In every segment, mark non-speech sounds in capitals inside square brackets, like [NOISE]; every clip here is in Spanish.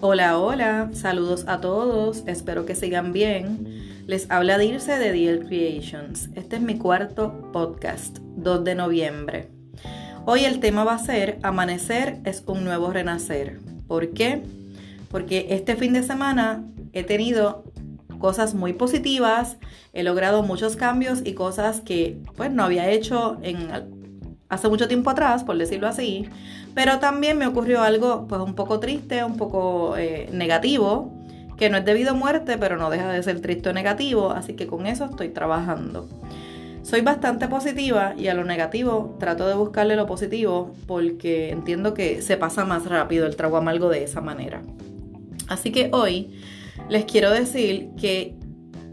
Hola, hola, saludos a todos, espero que sigan bien. Les habla Dirce de DL Creations. Este es mi cuarto podcast, 2 de noviembre. Hoy el tema va a ser Amanecer es un nuevo renacer. ¿Por qué? Porque este fin de semana he tenido cosas muy positivas, he logrado muchos cambios y cosas que pues no había hecho en hace mucho tiempo atrás, por decirlo así, pero también me ocurrió algo pues un poco triste, un poco eh, negativo, que no es debido a muerte, pero no deja de ser triste o negativo, así que con eso estoy trabajando. Soy bastante positiva y a lo negativo trato de buscarle lo positivo porque entiendo que se pasa más rápido el trago amargo de esa manera. Así que hoy les quiero decir que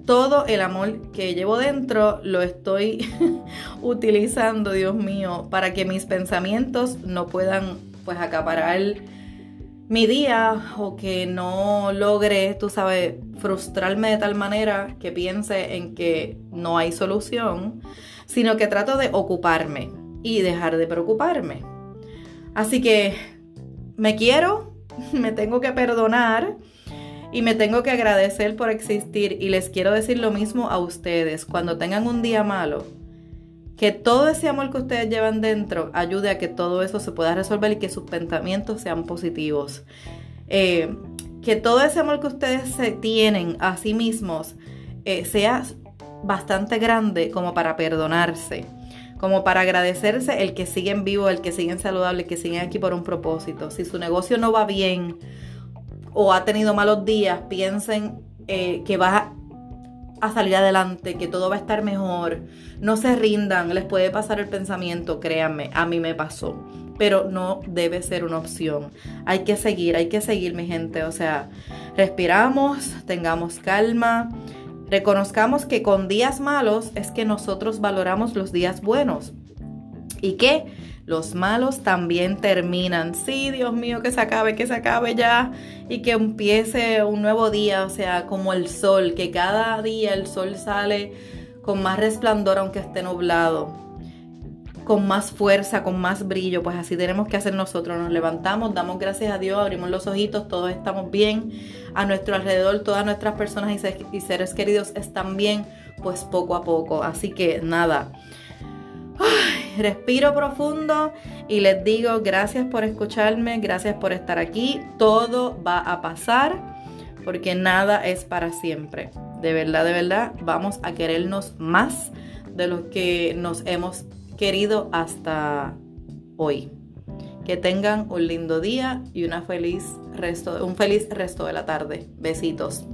todo el amor que llevo dentro lo estoy [LAUGHS] utilizando, Dios mío, para que mis pensamientos no puedan pues acaparar mi día o que no logre, tú sabes, frustrarme de tal manera que piense en que no hay solución, sino que trato de ocuparme y dejar de preocuparme. Así que me quiero, [LAUGHS] me tengo que perdonar y me tengo que agradecer por existir y les quiero decir lo mismo a ustedes. Cuando tengan un día malo, que todo ese amor que ustedes llevan dentro ayude a que todo eso se pueda resolver y que sus pensamientos sean positivos. Eh, que todo ese amor que ustedes se tienen a sí mismos eh, sea bastante grande como para perdonarse, como para agradecerse el que siguen vivos, el que siguen saludables, el que siguen aquí por un propósito. Si su negocio no va bien, o ha tenido malos días, piensen eh, que va a salir adelante, que todo va a estar mejor. No se rindan, les puede pasar el pensamiento, créanme, a mí me pasó. Pero no debe ser una opción. Hay que seguir, hay que seguir, mi gente. O sea, respiramos, tengamos calma, reconozcamos que con días malos es que nosotros valoramos los días buenos. Y que los malos también terminan. Sí, Dios mío, que se acabe, que se acabe ya y que empiece un nuevo día, o sea, como el sol, que cada día el sol sale con más resplandor aunque esté nublado, con más fuerza, con más brillo, pues así tenemos que hacer nosotros. Nos levantamos, damos gracias a Dios, abrimos los ojitos, todos estamos bien, a nuestro alrededor todas nuestras personas y seres queridos están bien, pues poco a poco. Así que nada respiro profundo y les digo gracias por escucharme, gracias por estar aquí. Todo va a pasar porque nada es para siempre. De verdad, de verdad, vamos a querernos más de lo que nos hemos querido hasta hoy. Que tengan un lindo día y una feliz resto, un feliz resto de la tarde. Besitos.